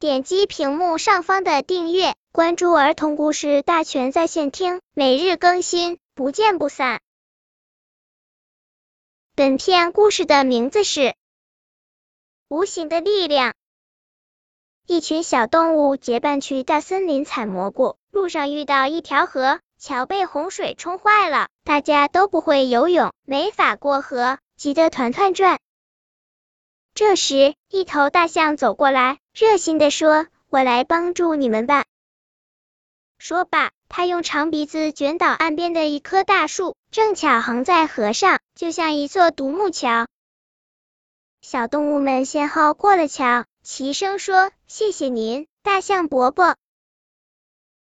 点击屏幕上方的订阅，关注儿童故事大全在线听，每日更新，不见不散。本片故事的名字是《无形的力量》。一群小动物结伴去大森林采蘑菇，路上遇到一条河，桥被洪水冲坏了，大家都不会游泳，没法过河，急得团团转。这时，一头大象走过来，热心的说：“我来帮助你们吧。”说罢，他用长鼻子卷倒岸边的一棵大树，正巧横在河上，就像一座独木桥。小动物们先后过了桥，齐声说：“谢谢您，大象伯伯。”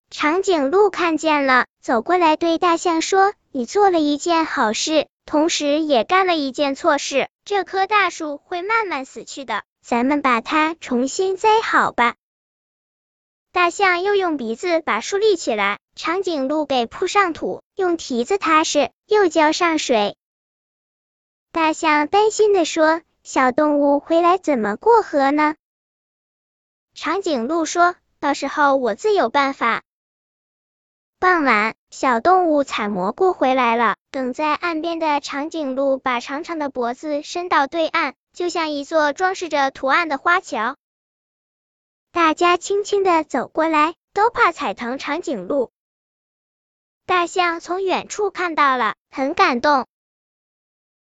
长颈鹿看见了，走过来对大象说：“你做了一件好事。”同时也干了一件错事，这棵大树会慢慢死去的，咱们把它重新栽好吧。大象又用鼻子把树立起来，长颈鹿给铺上土，用蹄子踏实，又浇上水。大象担心的说：“小动物回来怎么过河呢？”长颈鹿说：“到时候我自有办法。”傍晚，小动物采蘑菇回来了。等在岸边的长颈鹿把长长的脖子伸到对岸，就像一座装饰着图案的花桥。大家轻轻的走过来，都怕踩疼长颈鹿。大象从远处看到了，很感动。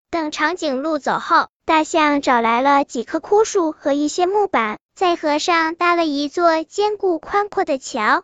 等长颈鹿走后，大象找来了几棵枯树和一些木板，在河上搭了一座坚固宽阔的桥。